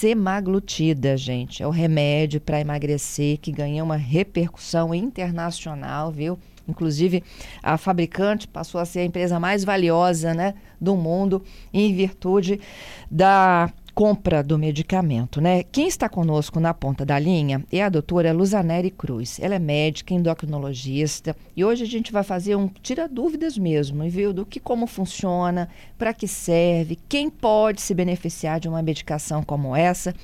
semaglutida, gente. É o remédio para emagrecer que ganha uma repercussão internacional, viu? Inclusive, a fabricante passou a ser a empresa mais valiosa né, do mundo em virtude da compra do medicamento, né? Quem está conosco na ponta da linha é a doutora Luzaneri Cruz. Ela é médica, endocrinologista e hoje a gente vai fazer um tira dúvidas mesmo, viu? Do que como funciona, para que serve, quem pode se beneficiar de uma medicação como essa.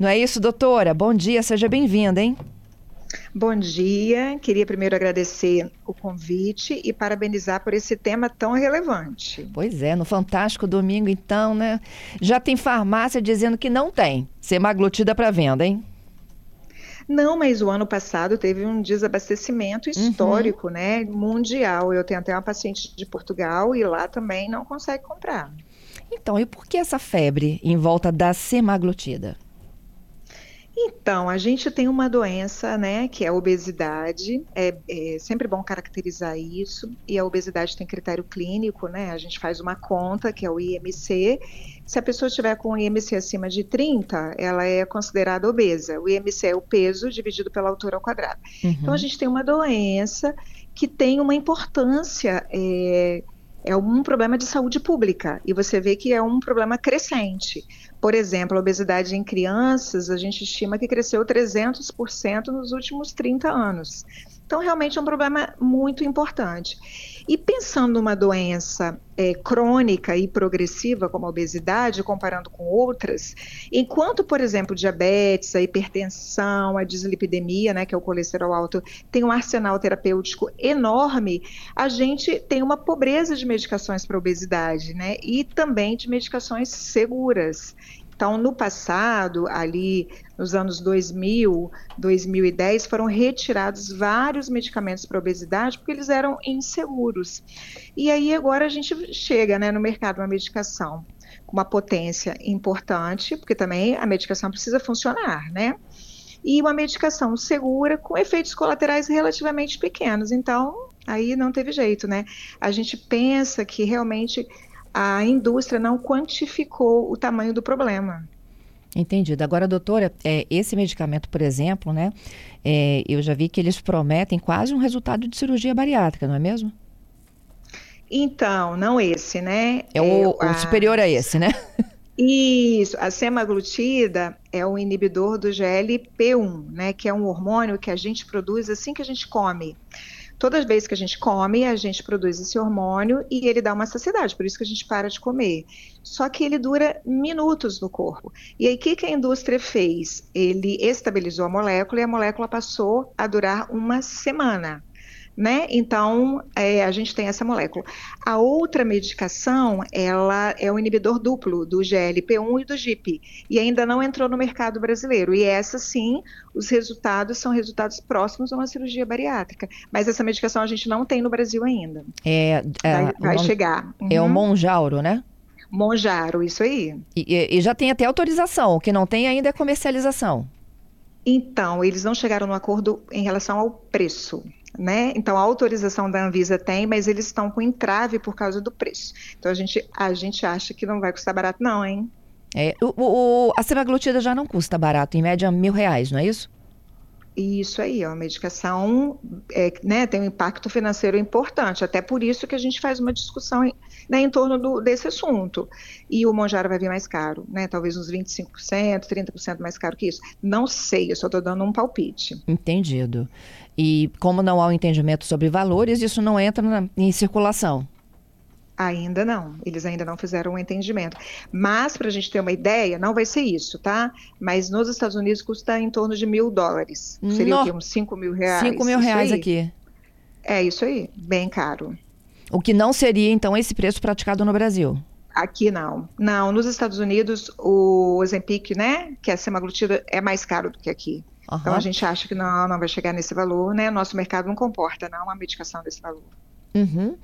Não é isso, doutora? Bom dia, seja bem-vinda, hein? Bom dia, queria primeiro agradecer o convite e parabenizar por esse tema tão relevante. Pois é, no Fantástico Domingo, então, né? Já tem farmácia dizendo que não tem semaglutida para venda, hein? Não, mas o ano passado teve um desabastecimento uhum. histórico, uhum. né? Mundial. Eu tenho até uma paciente de Portugal e lá também não consegue comprar. Então, e por que essa febre em volta da semaglutida? Então, a gente tem uma doença, né, que é a obesidade. É, é, sempre bom caracterizar isso. E a obesidade tem critério clínico, né? A gente faz uma conta, que é o IMC. Se a pessoa estiver com o IMC acima de 30, ela é considerada obesa. O IMC é o peso dividido pela altura ao quadrado. Uhum. Então, a gente tem uma doença que tem uma importância. É, é um problema de saúde pública e você vê que é um problema crescente. Por exemplo, a obesidade em crianças, a gente estima que cresceu 300% nos últimos 30 anos. Então, realmente é um problema muito importante. E pensando numa doença é, crônica e progressiva, como a obesidade, comparando com outras, enquanto, por exemplo, diabetes, a hipertensão, a dislipidemia, né, que é o colesterol alto, tem um arsenal terapêutico enorme, a gente tem uma pobreza de medicações para obesidade, né, e também de medicações seguras. Então, no passado, ali nos anos 2000, 2010, foram retirados vários medicamentos para obesidade porque eles eram inseguros. E aí agora a gente chega né, no mercado uma medicação com uma potência importante, porque também a medicação precisa funcionar, né? E uma medicação segura com efeitos colaterais relativamente pequenos. Então, aí não teve jeito, né? A gente pensa que realmente a indústria não quantificou o tamanho do problema. Entendido. Agora, doutora, é, esse medicamento, por exemplo, né? É, eu já vi que eles prometem quase um resultado de cirurgia bariátrica, não é mesmo? Então, não esse, né? É o, é, o superior a esse, né? Isso, a semaglutida é o inibidor do GLP-1, né, que é um hormônio que a gente produz assim que a gente come. Todas as vezes que a gente come, a gente produz esse hormônio e ele dá uma saciedade, por isso que a gente para de comer. Só que ele dura minutos no corpo. E aí, o que, que a indústria fez? Ele estabilizou a molécula e a molécula passou a durar uma semana né? Então, é, a gente tem essa molécula. A outra medicação, ela é o inibidor duplo do GLP-1 e do GIP, e ainda não entrou no mercado brasileiro. E essa, sim, os resultados são resultados próximos a uma cirurgia bariátrica. Mas essa medicação a gente não tem no Brasil ainda. É, é vai, vai chegar. Uhum. É o uhum. Monjauro, né? Monjaro, isso aí. E, e, já tem até autorização, o que não tem ainda é comercialização. Então, eles não chegaram no acordo em relação ao preço né? Então a autorização da Anvisa tem, mas eles estão com entrave por causa do preço. Então a gente, a gente acha que não vai custar barato, não, hein? É, o, o, a semaglutida já não custa barato, em média mil reais, não é isso? Isso aí, a medicação é, né, tem um impacto financeiro importante, até por isso que a gente faz uma discussão em, né, em torno do, desse assunto. E o Monjaro vai vir mais caro, né, talvez uns 25%, 30% mais caro que isso. Não sei, eu só estou dando um palpite. Entendido. E como não há um entendimento sobre valores, isso não entra na, em circulação. Ainda não, eles ainda não fizeram um entendimento. Mas, para a gente ter uma ideia, não vai ser isso, tá? Mas nos Estados Unidos custa em torno de mil dólares. Seria no... o quê? Uns 5 mil reais? 5 mil reais aqui. É isso aí, bem caro. O que não seria, então, esse preço praticado no Brasil? Aqui não. Não, nos Estados Unidos, o Ozempic, né, que é semaglutida, é mais caro do que aqui. Uhum. Então a gente acha que não, não vai chegar nesse valor, né? Nosso mercado não comporta, não, uma medicação desse valor. Uhum.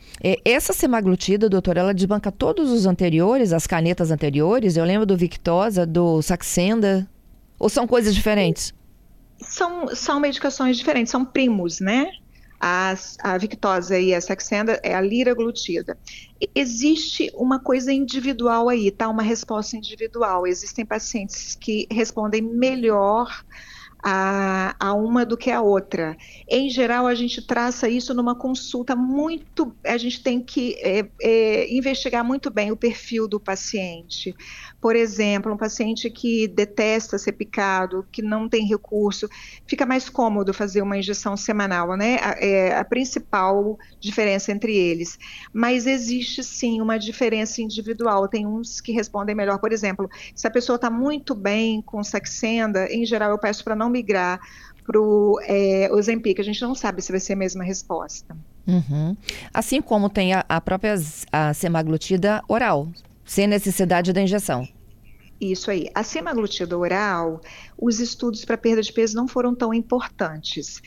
Essa semaglutida, doutora, ela desbanca todos os anteriores, as canetas anteriores? Eu lembro do Victosa, do Saxenda. Ou são coisas diferentes? São, são medicações diferentes, são primos, né? a, a Victosa e a Saxenda é a liraglutida. Existe uma coisa individual aí, tá? Uma resposta individual. Existem pacientes que respondem melhor a, a, uma do que a outra. Em geral, a gente traça isso numa consulta muito. A gente tem que é, é, investigar muito bem o perfil do paciente. Por exemplo, um paciente que detesta ser picado, que não tem recurso, fica mais cômodo fazer uma injeção semanal, né? É a principal diferença entre eles. Mas existe sim uma diferença individual. Tem uns que respondem melhor. Por exemplo, se a pessoa está muito bem com Saxenda, em geral eu peço para não migrar para o é, Ozempic. A gente não sabe se vai ser a mesma resposta. Uhum. Assim como tem a, a própria a semaglutida oral, sem necessidade da injeção. Isso aí. A semaglutida oral, os estudos para perda de peso não foram tão importantes.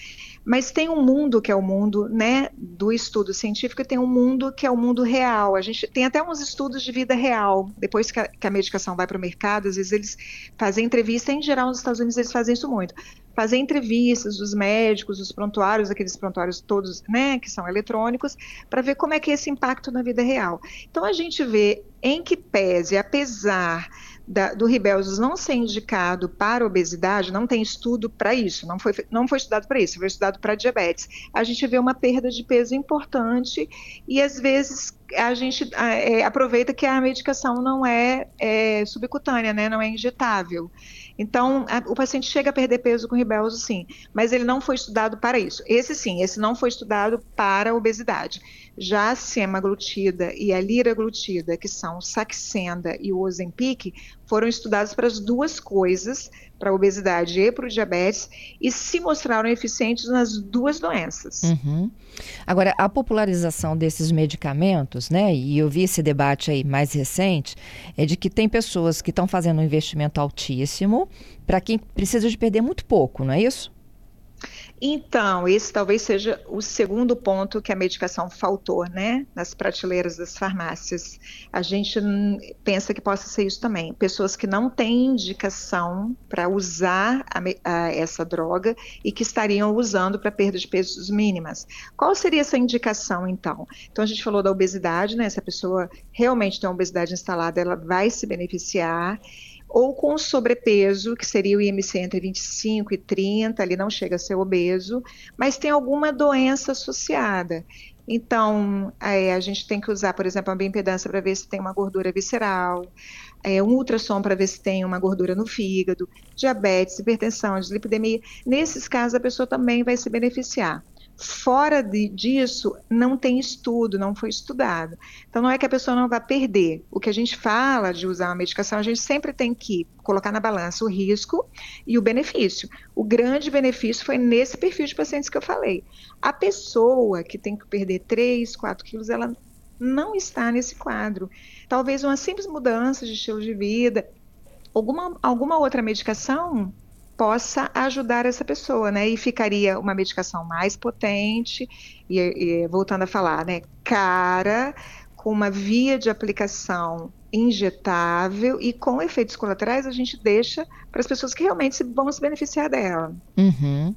Mas tem um mundo que é o mundo né, do estudo científico e tem um mundo que é o mundo real. A gente tem até uns estudos de vida real. Depois que a, que a medicação vai para o mercado, às vezes eles fazem entrevista, em geral nos Estados Unidos eles fazem isso muito. Fazer entrevistas dos médicos, dos prontuários, aqueles prontuários todos, né, que são eletrônicos, para ver como é que é esse impacto na vida real. Então a gente vê em que pese, apesar da, do Ribelzos não ser indicado para obesidade, não tem estudo para isso, não foi, não foi estudado para isso, foi estudado para diabetes. A gente vê uma perda de peso importante e às vezes a gente é, aproveita que a medicação não é, é subcutânea, né, não é injetável. Então, a, o paciente chega a perder peso com ribelzo, sim, mas ele não foi estudado para isso. Esse sim, esse não foi estudado para obesidade. Já a semaglutida e a liraglutida, que são o Saxenda e o Ozempic, foram estudados para as duas coisas, para a obesidade e para o diabetes, e se mostraram eficientes nas duas doenças. Uhum. Agora, a popularização desses medicamentos, né, e eu vi esse debate aí mais recente, é de que tem pessoas que estão fazendo um investimento altíssimo para quem precisa de perder muito pouco, não é isso? Então, esse talvez seja o segundo ponto que a medicação faltou, né, nas prateleiras das farmácias. A gente pensa que possa ser isso também. Pessoas que não têm indicação para usar a, a, essa droga e que estariam usando para perda de pesos mínimas. Qual seria essa indicação, então? Então, a gente falou da obesidade, né? Se a pessoa realmente tem uma obesidade instalada, ela vai se beneficiar ou com sobrepeso, que seria o IMC entre 25 e 30, ali não chega a ser obeso, mas tem alguma doença associada. Então, é, a gente tem que usar, por exemplo, a bioimpedância para ver se tem uma gordura visceral, é, um ultrassom para ver se tem uma gordura no fígado, diabetes, hipertensão, dislipidemia. Nesses casos, a pessoa também vai se beneficiar. Fora de, disso, não tem estudo, não foi estudado. Então, não é que a pessoa não vai perder. O que a gente fala de usar uma medicação, a gente sempre tem que colocar na balança o risco e o benefício. O grande benefício foi nesse perfil de pacientes que eu falei. A pessoa que tem que perder 3, 4 quilos, ela não está nesse quadro. Talvez uma simples mudança de estilo de vida, alguma, alguma outra medicação possa ajudar essa pessoa, né? E ficaria uma medicação mais potente, e, e, voltando a falar, né? Cara, com uma via de aplicação injetável e com efeitos colaterais, a gente deixa para as pessoas que realmente vão se beneficiar dela. Uhum.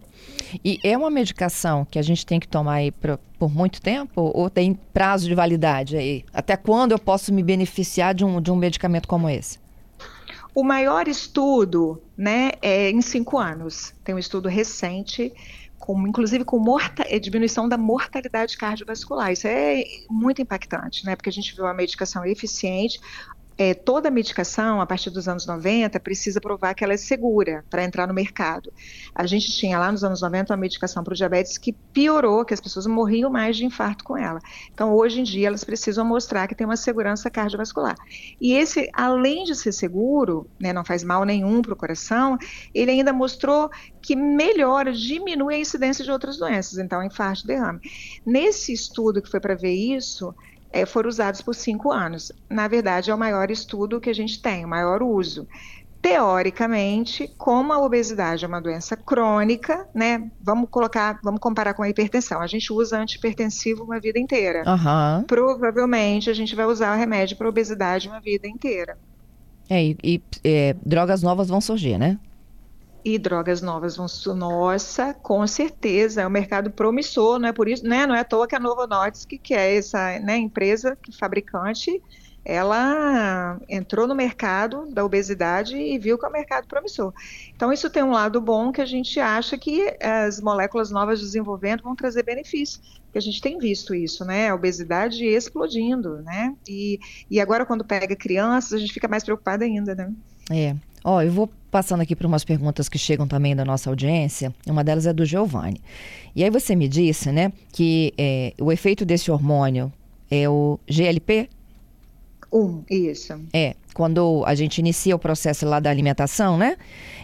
E é uma medicação que a gente tem que tomar aí pra, por muito tempo ou tem prazo de validade aí? Até quando eu posso me beneficiar de um, de um medicamento como esse? O maior estudo né, é em cinco anos. Tem um estudo recente, com, inclusive com morta, é, diminuição da mortalidade cardiovascular. Isso é muito impactante, né? Porque a gente viu a medicação eficiente, é, toda medicação, a partir dos anos 90, precisa provar que ela é segura para entrar no mercado. A gente tinha lá nos anos 90 uma medicação para o diabetes que piorou, que as pessoas morriam mais de infarto com ela. Então, hoje em dia, elas precisam mostrar que tem uma segurança cardiovascular. E esse, além de ser seguro, né, não faz mal nenhum para o coração, ele ainda mostrou que melhora, diminui a incidência de outras doenças, então infarto, derrame. Nesse estudo que foi para ver isso, é, foram usados por cinco anos. Na verdade, é o maior estudo que a gente tem, o maior uso. Teoricamente, como a obesidade é uma doença crônica, né? Vamos colocar, vamos comparar com a hipertensão. A gente usa antipertensivo uma vida inteira. Uhum. Provavelmente a gente vai usar o remédio para obesidade uma vida inteira. É, e, e é, drogas novas vão surgir, né? E drogas novas vão nossa, com certeza, é um mercado promissor, não é por isso, né? Não é à toa que a Novo Nordisk, que é essa né, empresa que fabricante, ela entrou no mercado da obesidade e viu que é um mercado promissor. Então isso tem um lado bom que a gente acha que as moléculas novas desenvolvendo vão trazer benefícios. Que a gente tem visto isso, né? A obesidade explodindo, né? E, e agora quando pega crianças, a gente fica mais preocupada ainda, né? É. Ó, oh, eu vou passando aqui para umas perguntas que chegam também da nossa audiência. Uma delas é do Giovanni. E aí você me disse, né, que é, o efeito desse hormônio é o GLP? Um, isso. É, quando a gente inicia o processo lá da alimentação, né?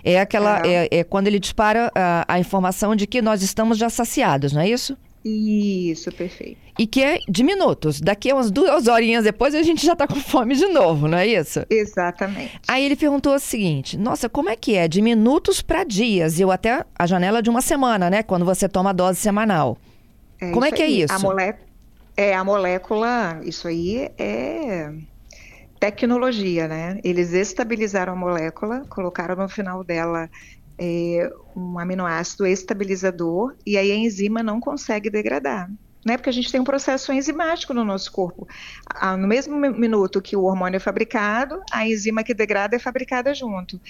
É aquela, é, é quando ele dispara a, a informação de que nós estamos já saciados, não é isso? Isso, perfeito. E que é de minutos. Daqui a umas duas horinhas depois a gente já está com fome de novo, não é isso? Exatamente. Aí ele perguntou o seguinte: Nossa, como é que é? De minutos para dias, ou até a janela de uma semana, né? Quando você toma a dose semanal. É como é que é aí. é isso? A molécula, é, a molécula, isso aí é tecnologia, né? Eles estabilizaram a molécula, colocaram no final dela é, um aminoácido estabilizador e aí a enzima não consegue degradar. Né, porque a gente tem um processo enzimático no nosso corpo. Ah, no mesmo minuto que o hormônio é fabricado, a enzima que degrada é fabricada junto.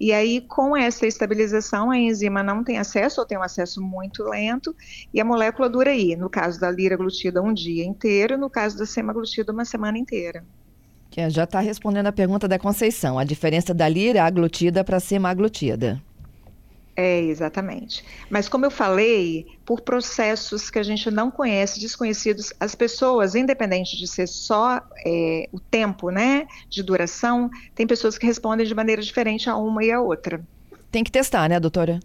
E aí, com essa estabilização, a enzima não tem acesso, ou tem um acesso muito lento, e a molécula dura aí. No caso da liraglutida, um dia inteiro, no caso da semaglutida, uma semana inteira. Que já está respondendo a pergunta da Conceição, a diferença da lira aglutida para semaglutida. É, exatamente. Mas como eu falei, por processos que a gente não conhece, desconhecidos, as pessoas, independente de ser só é, o tempo, né, de duração, tem pessoas que respondem de maneira diferente a uma e a outra. Tem que testar, né, doutora?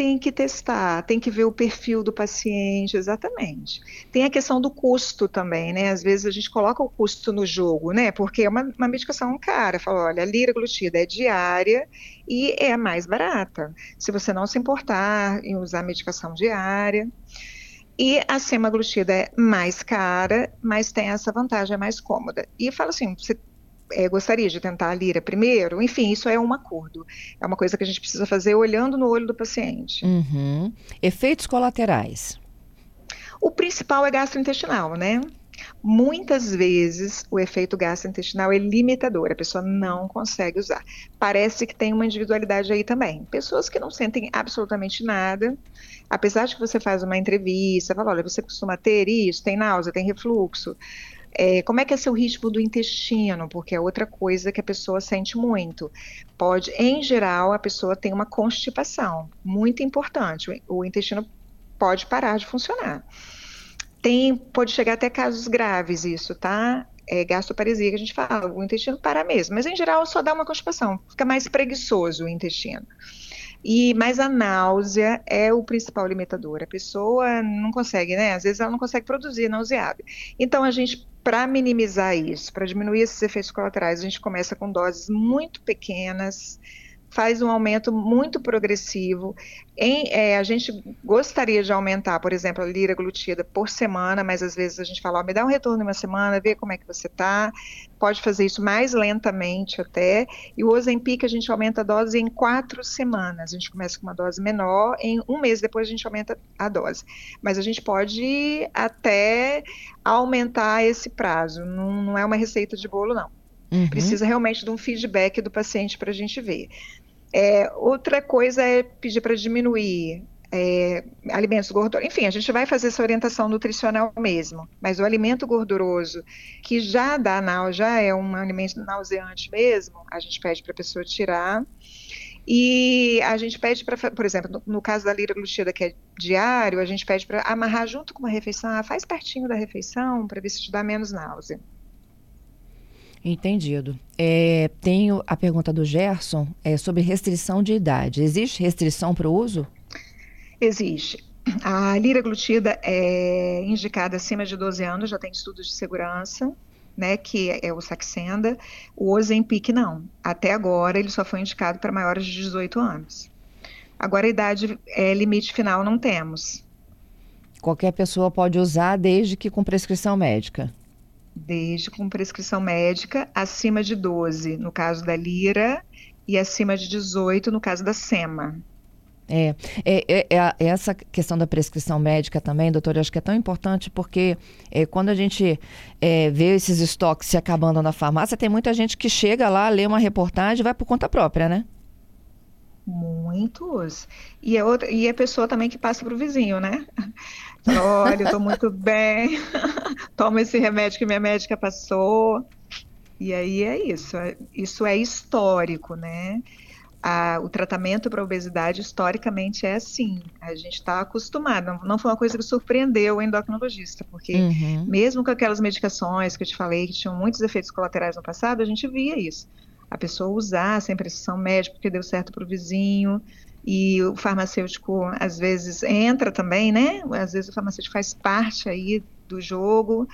Tem que testar, tem que ver o perfil do paciente, exatamente. Tem a questão do custo também, né? Às vezes a gente coloca o custo no jogo, né? Porque é uma, uma medicação cara. Fala, olha, a liraglutida é diária e é mais barata. Se você não se importar em usar medicação diária. E a semaglutida é mais cara, mas tem essa vantagem, é mais cômoda. E fala assim, você é, gostaria de tentar a lira primeiro, enfim, isso é um acordo. É uma coisa que a gente precisa fazer olhando no olho do paciente. Uhum. Efeitos colaterais. O principal é gastrointestinal, né? Muitas vezes o efeito gastrointestinal é limitador, a pessoa não consegue usar. Parece que tem uma individualidade aí também. Pessoas que não sentem absolutamente nada, apesar de que você faz uma entrevista, fala, olha, você costuma ter isso, tem náusea, tem refluxo, é, como é que é seu ritmo do intestino? Porque é outra coisa que a pessoa sente muito. Pode, em geral, a pessoa tem uma constipação, muito importante. O, intestino pode parar de funcionar. Tem, pode chegar até casos graves isso, tá? É gastroparesia que a gente fala, o intestino para mesmo, mas em geral só dá uma constipação, fica mais preguiçoso o intestino. E mas a náusea é o principal limitador. A pessoa não consegue, né? Às vezes ela não consegue produzir nauseável. Então a gente para minimizar isso, para diminuir esses efeitos colaterais, a gente começa com doses muito pequenas, faz um aumento muito progressivo. Em, é, a gente gostaria de aumentar, por exemplo, a lira glutida por semana, mas às vezes a gente fala, ó, me dá um retorno em uma semana, vê como é que você está. Pode fazer isso mais lentamente até. E o Ozempic a gente aumenta a dose em quatro semanas. A gente começa com uma dose menor, em um mês depois a gente aumenta a dose. Mas a gente pode até aumentar esse prazo. Não, não é uma receita de bolo, não. Uhum. Precisa realmente de um feedback do paciente para a gente ver. É, outra coisa é pedir para diminuir é, alimentos gordurosos. Enfim, a gente vai fazer essa orientação nutricional mesmo, mas o alimento gorduroso, que já dá náusea, já é um alimento nauseante mesmo, a gente pede para a pessoa tirar. E a gente pede para, por exemplo, no, no, caso da lira glutida, que é diário, a gente pede para amarrar junto com uma refeição, ah, faz pertinho da refeição, para ver se te dá menos náusea. Entendido. É, tenho a pergunta do Gerson é, sobre restrição de idade. Existe restrição para o uso? Existe. A liraglutida é indicada acima de 12 anos, já tem estudos de segurança, né, que é o Saxenda. O Ozempic não. Até agora ele só foi indicado para maiores de 18 anos. Agora a idade é, limite final não temos. Qualquer pessoa pode usar desde que com prescrição médica desde com prescrição médica acima de 12, no caso da lira, e acima de 18 no caso da SEMA. É, é, é, é, essa questão da prescrição médica também, doutor, eu acho que é tão importante porque é, quando a gente é, vê esses estoques se acabando na farmácia, tem muita gente que chega lá, lê uma reportagem e vai por conta própria, né? Muitos. E outra, e a pessoa também que passa para o vizinho, né? Olha, eu estou muito bem, toma esse remédio que minha médica passou. E aí é isso, é, isso é histórico, né? a, o tratamento para obesidade historicamente é assim. A gente está acostumado. Não, não, foi uma coisa que surpreendeu o endocrinologista, porque uhum. mesmo com aquelas medicações que eu te falei que tinham muitos efeitos colaterais no passado, a gente via isso. A pessoa usar sem prescrição médica porque deu certo para o vizinho. E o farmacêutico às vezes entra também, né? Às vezes o farmacêutico faz parte aí do jogo.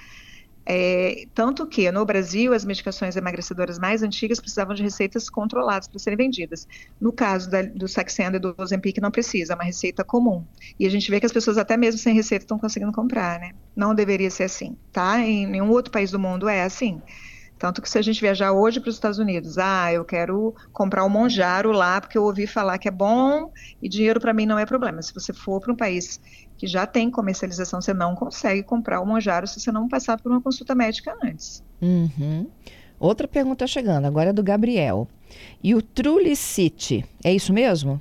É, tanto que no Brasil as medicações emagrecedoras mais antigas precisavam de receitas controladas para serem vendidas. No caso da, do Saxenda e do Ozempic não precisa, é uma receita comum. E a gente vê que as pessoas até mesmo sem receita estão conseguindo comprar, né? Não deveria ser assim, tá? Em nenhum outro país do mundo é assim. Tanto que se a gente viajar hoje para os Estados Unidos, ah, eu quero comprar o um Monjaro lá porque eu ouvi falar que é bom e dinheiro para mim não é problema. Se você for para um país que já tem comercialização, você não consegue comprar o Monjaro se você não passar por uma consulta médica antes. Uhum. Outra pergunta chegando, agora é do Gabriel. E o Trulicity, é isso mesmo?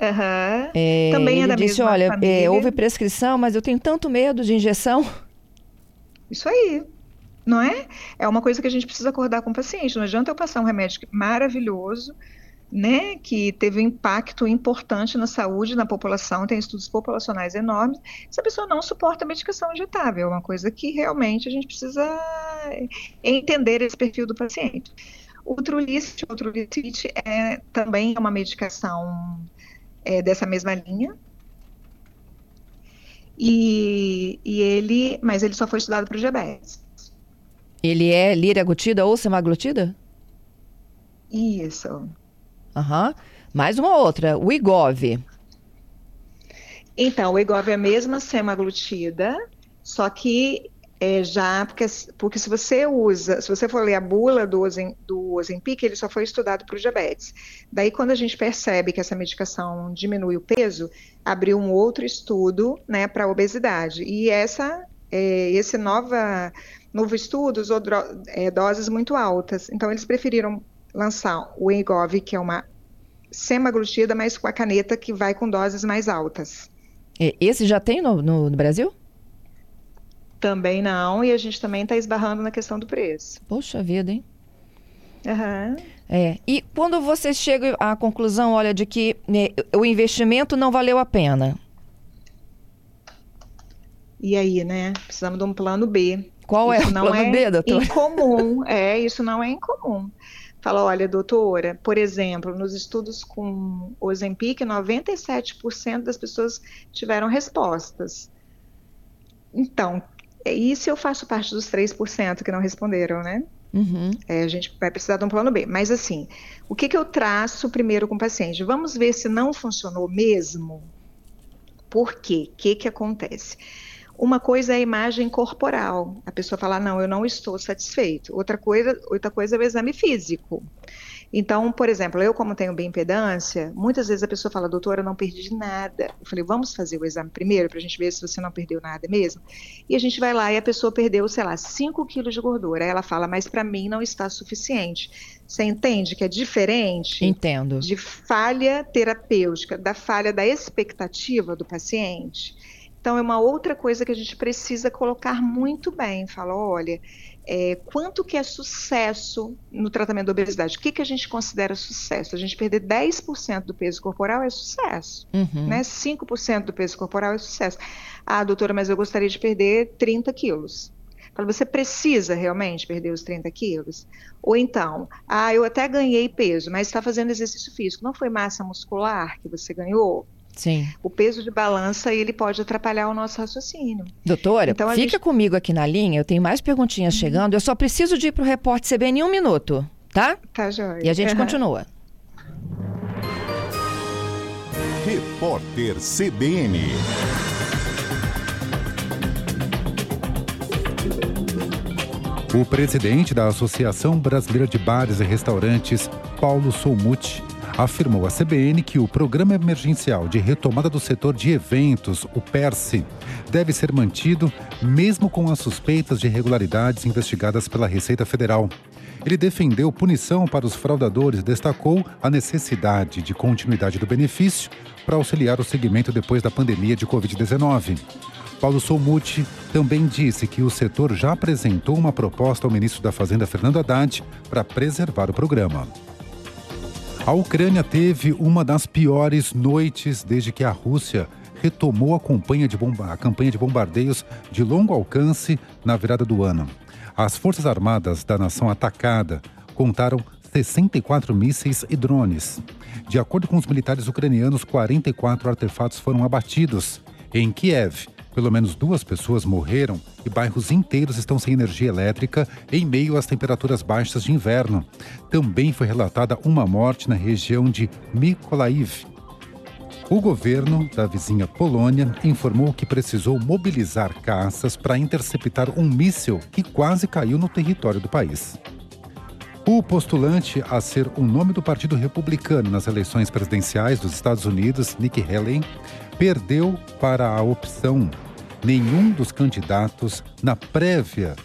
Uhum. É, Também é da disse, mesma olha, é, houve prescrição, mas eu tenho tanto medo de injeção. Isso aí não é? É uma coisa que a gente precisa acordar com o paciente. Não adianta eu passar um remédio maravilhoso, né, que teve um impacto importante na saúde, na população, tem estudos populacionais enormes, se a pessoa não suporta a medicação injetável. É uma coisa que realmente a gente precisa entender esse perfil do paciente. O Trulicity, o Trulicity é também é uma medicação é, dessa mesma linha, e, e, ele, mas ele só foi estudado para o diabetes. Ele é liraglutida ou semaglutida? Isso. Aham. Uhum. Mais uma outra, o IGOV. Então, o IGOV é a mesma semaglutida, só que é já, porque, porque se você usa, se você for ler a bula do, do Ozempic, ele só foi estudado para o diabetes. Daí, quando a gente percebe que essa medicação diminui o peso, abriu um outro estudo né, para a obesidade. E essa, é, esse nova novo estudo usou é, doses muito altas. Então, eles preferiram lançar o Engov, que é uma semaglutida, mas com a caneta que vai com doses mais altas. Esse já tem no, no, no Brasil? Também não, e a gente também está esbarrando na questão do preço. Poxa vida, hein? Uhum. É. E quando você chega à conclusão, olha, de que né, o investimento não valeu a pena. E aí, né? Precisamos de um plano B. Qual é isso é o plano é B, doutora? Incomum, é, isso não é incomum. Fala, olha, doutora, por exemplo, nos estudos com o Ozempic, 97% das pessoas tiveram respostas. Então, e se eu faço parte dos 3% que não responderam, né? Uhum. É, a gente vai precisar de um plano B. Mas assim, o que, que eu traço primeiro com o paciente? Vamos ver se não funcionou mesmo. Por quê? O que, que acontece? Uma coisa é a imagem corporal. A pessoa fala, não, eu não estou satisfeito. Outra coisa, outra coisa é o exame físico. Então, por exemplo, eu como tenho bioimpedância, muitas vezes a pessoa fala, doutora, eu não perdi nada. Eu falei, vamos fazer o exame primeiro para a gente ver se você não perdeu nada mesmo. E a gente vai lá e a pessoa perdeu, sei lá, 5 quilos de gordura. Aí ela fala, mas para mim não está suficiente. Você entende que é diferente? Entendo. De falha terapêutica, da falha da expectativa do paciente. Então, é uma outra coisa que a gente precisa colocar muito bem. Fala, olha, é, quanto que é sucesso no tratamento da obesidade? O que, que a gente considera sucesso? A gente perder 10% do peso corporal é sucesso, uhum. né? 5% do peso corporal é sucesso. Ah, doutora, mas eu gostaria de perder 30 quilos. Fala, você precisa realmente perder os 30 quilos? Ou então, ah, eu até ganhei peso, mas está fazendo exercício físico. Não foi massa muscular que você ganhou? Sim. O peso de balança ele pode atrapalhar o nosso raciocínio. Doutora, então, fica gente... comigo aqui na linha, eu tenho mais perguntinhas uhum. chegando. Eu só preciso de ir para o repórter CBN em um minuto, tá? Tá, joia. E a gente uhum. continua. Repórter CBN. O presidente da Associação Brasileira de Bares e Restaurantes Paulo Soumuti, afirmou à CBN que o Programa Emergencial de Retomada do Setor de Eventos, o PERSE, deve ser mantido mesmo com as suspeitas de irregularidades investigadas pela Receita Federal. Ele defendeu punição para os fraudadores e destacou a necessidade de continuidade do benefício para auxiliar o segmento depois da pandemia de Covid-19. Paulo Soumuti também disse que o setor já apresentou uma proposta ao ministro da Fazenda, Fernando Haddad, para preservar o programa. A Ucrânia teve uma das piores noites desde que a Rússia retomou a campanha de, bomba a campanha de bombardeios de longo alcance na virada do ano. As Forças Armadas da nação atacada contaram 64 mísseis e drones. De acordo com os militares ucranianos, 44 artefatos foram abatidos. Em Kiev, pelo menos duas pessoas morreram e bairros inteiros estão sem energia elétrica em meio às temperaturas baixas de inverno. Também foi relatada uma morte na região de Mykolaiv, o governo da vizinha Polônia informou que precisou mobilizar caças para interceptar um míssil que quase caiu no território do país. O postulante a ser o nome do Partido Republicano nas eleições presidenciais dos Estados Unidos, Nikki Haley, perdeu para a opção nenhum dos candidatos na prévia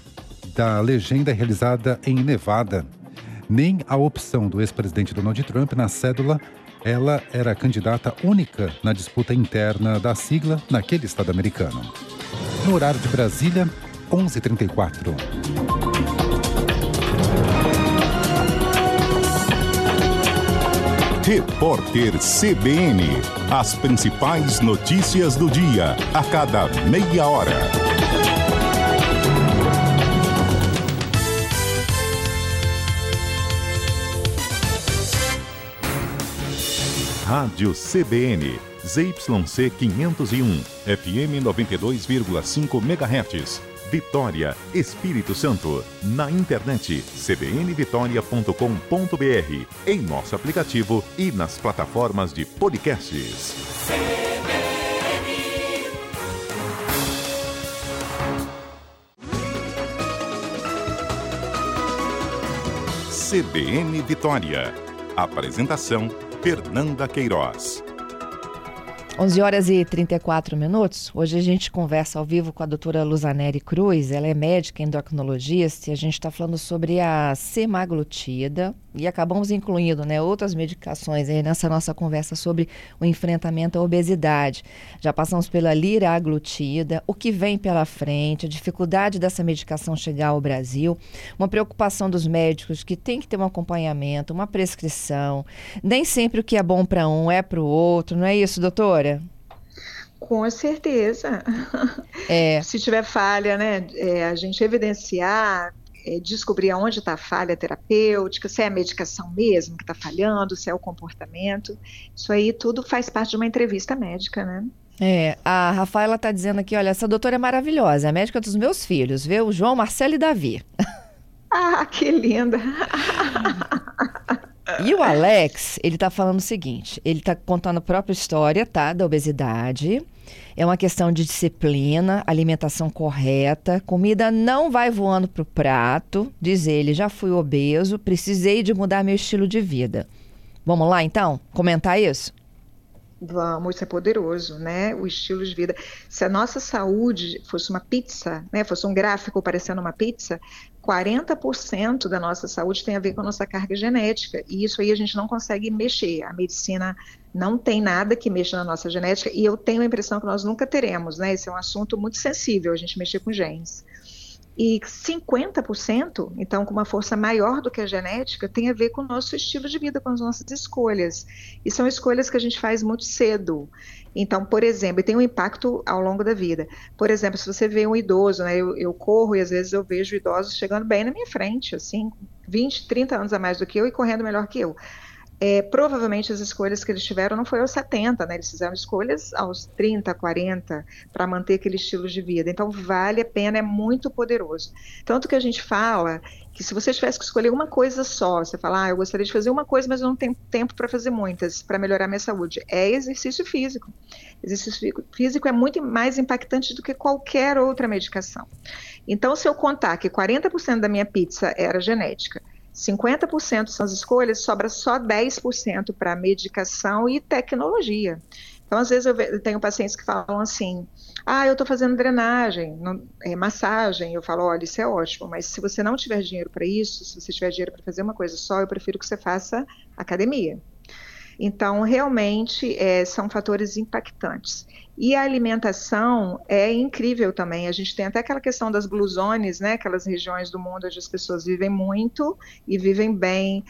da legenda realizada em Nevada, nem a opção do ex-presidente Donald Trump na cédula ela era a candidata única na disputa interna da sigla naquele estado americano. No horário de Brasília, 11h34. Repórter CBN. As principais notícias do dia, a cada meia hora. Rádio CBN, ZYC 501, FM 92,5 MHz. Vitória, Espírito Santo. Na internet cbnvitoria.com.br, em nosso aplicativo e nas plataformas de podcasts. CBN Vitória. Apresentação Fernanda Queiroz. 11 horas e 34 minutos. Hoje a gente conversa ao vivo com a doutora Luzaneri Cruz. Ela é médica endocrinologista e a gente está falando sobre a semaglutida e acabamos incluindo né, outras medicações aí nessa nossa conversa sobre o enfrentamento à obesidade. Já passamos pela liraglutida, o que vem pela frente, a dificuldade dessa medicação chegar ao Brasil, uma preocupação dos médicos que tem que ter um acompanhamento, uma prescrição. Nem sempre o que é bom para um é para o outro, não é isso, doutora? Com certeza. É. Se tiver falha, né, é, a gente evidenciar, é, descobrir aonde está a falha terapêutica, se é a medicação mesmo que está falhando, se é o comportamento. Isso aí tudo faz parte de uma entrevista médica, né? É, a Rafaela está dizendo aqui, olha, essa doutora é maravilhosa, é a médica dos meus filhos, viu? João, Marcelo e Davi. Ah, que linda! E o Alex, ele tá falando o seguinte: ele tá contando a própria história, tá? Da obesidade. É uma questão de disciplina, alimentação correta, comida não vai voando pro prato. Diz ele: já fui obeso, precisei de mudar meu estilo de vida. Vamos lá então? Comentar isso? Vamos, isso é poderoso, né? O estilo de vida. Se a nossa saúde fosse uma pizza, né? Fosse um gráfico parecendo uma pizza, 40% da nossa saúde tem a ver com a nossa carga genética. E isso aí a gente não consegue mexer. A medicina não tem nada que mexa na nossa genética e eu tenho a impressão que nós nunca teremos, né? Esse é um assunto muito sensível, a gente mexer com genes. E 50%, então com uma força maior do que a genética, tem a ver com o nosso estilo de vida, com as nossas escolhas. E são escolhas que a gente faz muito cedo. Então, por exemplo, e tem um impacto ao longo da vida. Por exemplo, se você vê um idoso, né, eu, eu corro e às vezes eu vejo idosos chegando bem na minha frente, assim, 20, 30 anos a mais do que eu e correndo melhor que eu é, provavelmente as escolhas que eles tiveram não foi aos 70, né? Eles fizeram escolhas aos 30, 40 para manter aquele estilo de vida. Então vale a pena, é muito poderoso. Tanto que a gente fala que se você tivesse que escolher uma coisa só, você fala, ah, eu gostaria de fazer uma coisa, mas eu não tenho tempo para fazer muitas, para melhorar minha saúde, é exercício físico. Exercício físico é muito mais impactante do que qualquer outra medicação. Então, se eu contar que 40% da minha pizza era genética, 50% são as escolhas, sobra só 10% para medicação e tecnologia. Então, às vezes, eu tenho pacientes que falam assim: ah, eu estou fazendo drenagem, não, é, massagem. Eu falo: olha, isso é ótimo, mas se você não tiver dinheiro para isso, se você tiver dinheiro para fazer uma coisa só, eu prefiro que você faça academia. Então, realmente, é, são fatores impactantes. E a alimentação é incrível também. A gente tem até aquela questão das blue zones, né? Aquelas regiões do mundo onde as pessoas vivem muito e vivem bem.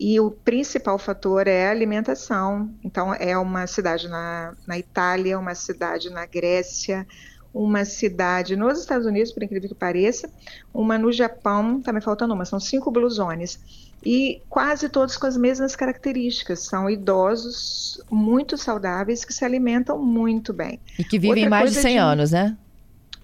E o principal fator é a alimentação. Então, é uma cidade na, na Itália, uma cidade na Grécia, uma cidade nos Estados Unidos, por incrível que pareça, uma no Japão, me faltando uma, são cinco blusones. E quase todos com as mesmas características. São idosos muito saudáveis que se alimentam muito bem. E que vivem Outra mais de 100 de... anos, né?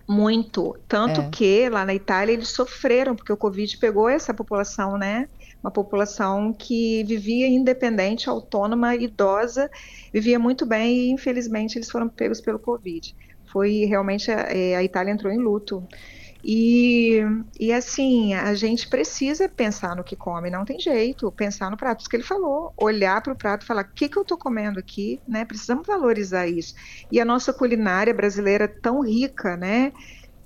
Muito. Tanto é. que lá na Itália eles sofreram, porque o Covid pegou essa população, né? uma população que vivia independente, autônoma, idosa, vivia muito bem e infelizmente eles foram pegos pelo Covid. Foi realmente a, é, a Itália entrou em luto. E, e assim, a gente precisa pensar no que come, não tem jeito, pensar no prato, isso que ele falou, olhar para o prato e falar, o que, que eu estou comendo aqui, né? Precisamos valorizar isso. E a nossa culinária brasileira é tão rica, né?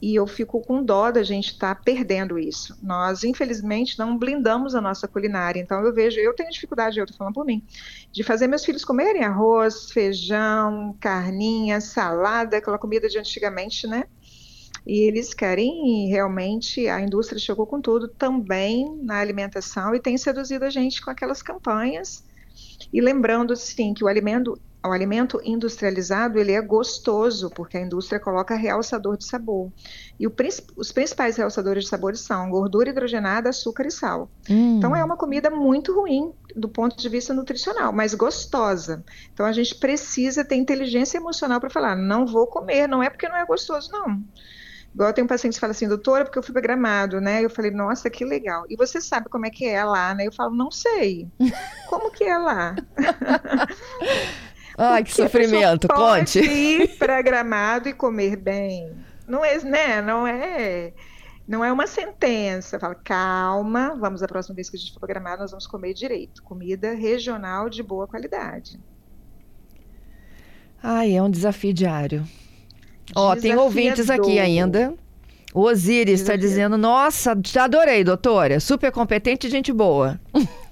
e eu fico com dó da gente estar tá perdendo isso. Nós, infelizmente, não blindamos a nossa culinária. Então, eu vejo, eu tenho dificuldade, eu estou falando por mim, de fazer meus filhos comerem arroz, feijão, carninha, salada, aquela comida de antigamente, né? E eles querem realmente, a indústria chegou com tudo também na alimentação e tem seduzido a gente com aquelas campanhas. E lembrando, sim, que o alimento o alimento industrializado ele é gostoso porque a indústria coloca realçador de sabor e o, os principais realçadores de sabor são gordura hidrogenada, açúcar e sal. Hum. Então é uma comida muito ruim do ponto de vista nutricional, mas gostosa. Então a gente precisa ter inteligência emocional para falar, não vou comer, não é porque não é gostoso, não. Igual tem um paciente que fala assim, doutora, porque eu fui para Gramado, né? Eu falei, nossa, que legal. E você sabe como é que é lá, né? Eu falo, não sei. Como que é lá? Ai, que sofrimento, conte. ir para Gramado e comer bem. Não é, né? Não é, não é uma sentença. Fala, calma, vamos a próxima vez que a gente for para Gramado, nós vamos comer direito. Comida regional de boa qualidade. Ai, é um desafio diário. Ó, tem ouvintes aqui ainda. O Osiris está dizendo: Nossa, te adorei, doutora. Super competente e gente boa.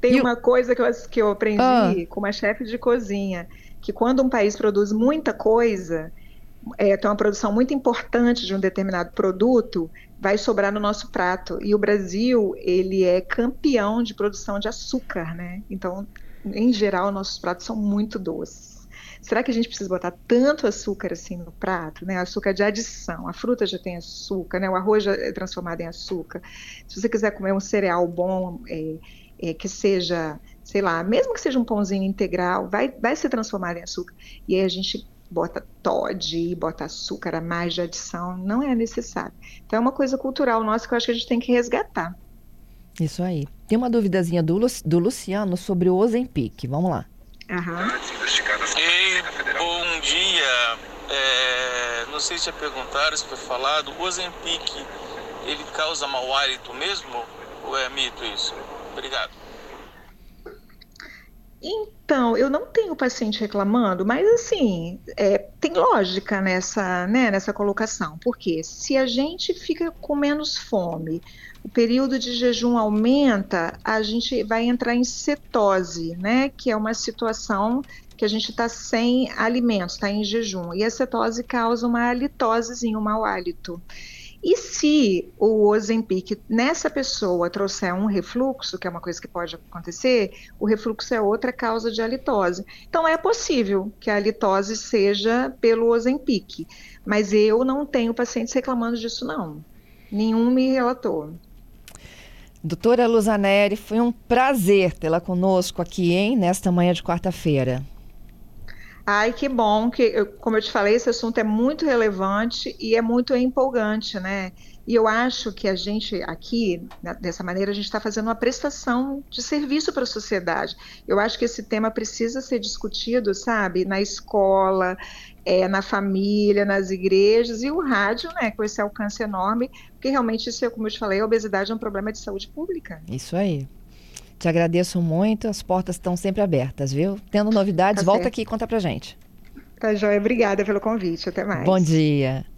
Tem e uma coisa que eu, que eu aprendi ah. com uma chefe de cozinha, que quando um país produz muita coisa, é, tem uma produção muito importante de um determinado produto, vai sobrar no nosso prato. E o Brasil, ele é campeão de produção de açúcar, né? Então, em geral, nossos pratos são muito doces. Será que a gente precisa botar tanto açúcar assim no prato, né? Açúcar de adição. A fruta já tem açúcar, né? O arroz já é transformado em açúcar. Se você quiser comer um cereal bom, é, é, que seja, sei lá, mesmo que seja um pãozinho integral, vai, vai se transformar em açúcar. E aí a gente bota Todd, bota açúcar a mais de adição, não é necessário. Então é uma coisa cultural nossa que eu acho que a gente tem que resgatar. Isso aí. Tem uma duvidazinha do, Lu, do Luciano sobre o Ozempic. Vamos lá. Aham. Bom dia. É, não sei se já perguntaram, se foi falado. O Ozempic, ele causa mau hálito mesmo? Ou é mito isso? Obrigado. Então, eu não tenho paciente reclamando, mas assim, é, tem lógica nessa, né, nessa colocação, porque se a gente fica com menos fome, o período de jejum aumenta, a gente vai entrar em cetose, né, que é uma situação que a gente está sem alimentos, está em jejum, e a cetose causa uma halitose, um mau hálito. E se o Ozempic nessa pessoa trouxer um refluxo, que é uma coisa que pode acontecer, o refluxo é outra causa de halitose. Então é possível que a halitose seja pelo Ozempic, mas eu não tenho pacientes reclamando disso não. Nenhum me relatou. Doutora Luzaneri, foi um prazer tê-la conosco aqui, hein, nesta manhã de quarta-feira. Ai, que bom que, como eu te falei, esse assunto é muito relevante e é muito empolgante, né? E eu acho que a gente aqui, dessa maneira, a gente está fazendo uma prestação de serviço para a sociedade. Eu acho que esse tema precisa ser discutido, sabe, na escola, é, na família, nas igrejas, e o rádio, né, com esse alcance enorme, porque realmente isso, é, como eu te falei, a obesidade é um problema de saúde pública. Isso aí. Te agradeço muito, as portas estão sempre abertas, viu? Tendo novidades, tá volta certo. aqui e conta pra gente. Tá joia, obrigada pelo convite, até mais. Bom dia.